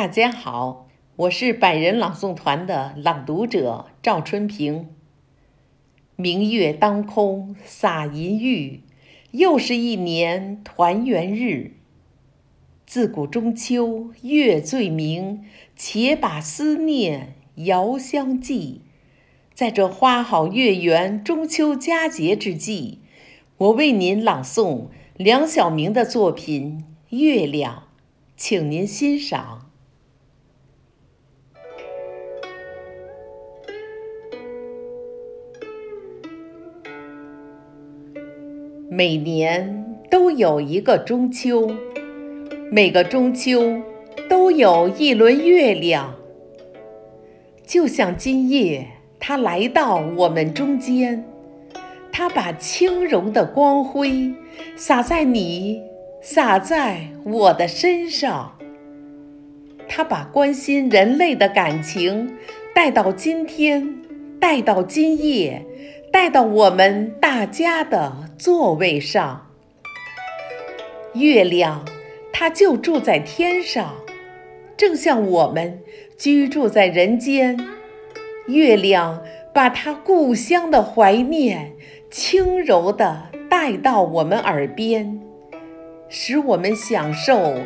大家好，我是百人朗诵团的朗读者赵春平。明月当空洒银玉，又是一年团圆日。自古中秋月最明，且把思念遥相寄。在这花好月圆、中秋佳节之际，我为您朗诵梁晓明的作品《月亮》，请您欣赏。每年都有一个中秋，每个中秋都有一轮月亮。就像今夜，它来到我们中间，它把轻柔的光辉洒在你，洒在我的身上。它把关心人类的感情带到今天，带到今夜。带到我们大家的座位上，月亮它就住在天上，正像我们居住在人间。月亮把它故乡的怀念轻柔地带到我们耳边，使我们享受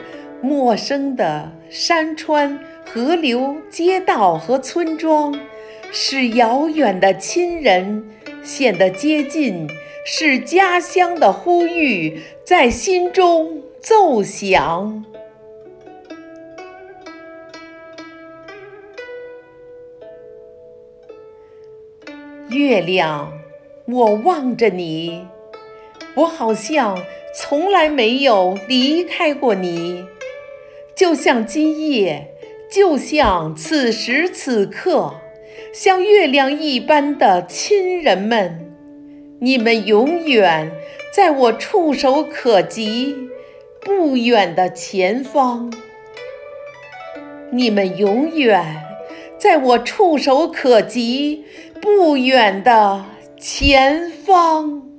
陌生的山川、河流、街道和村庄，使遥远的亲人。显得接近，是家乡的呼吁在心中奏响。月亮，我望着你，我好像从来没有离开过你，就像今夜，就像此时此刻。像月亮一般的亲人们，你们永远在我触手可及不远的前方。你们永远在我触手可及不远的前方。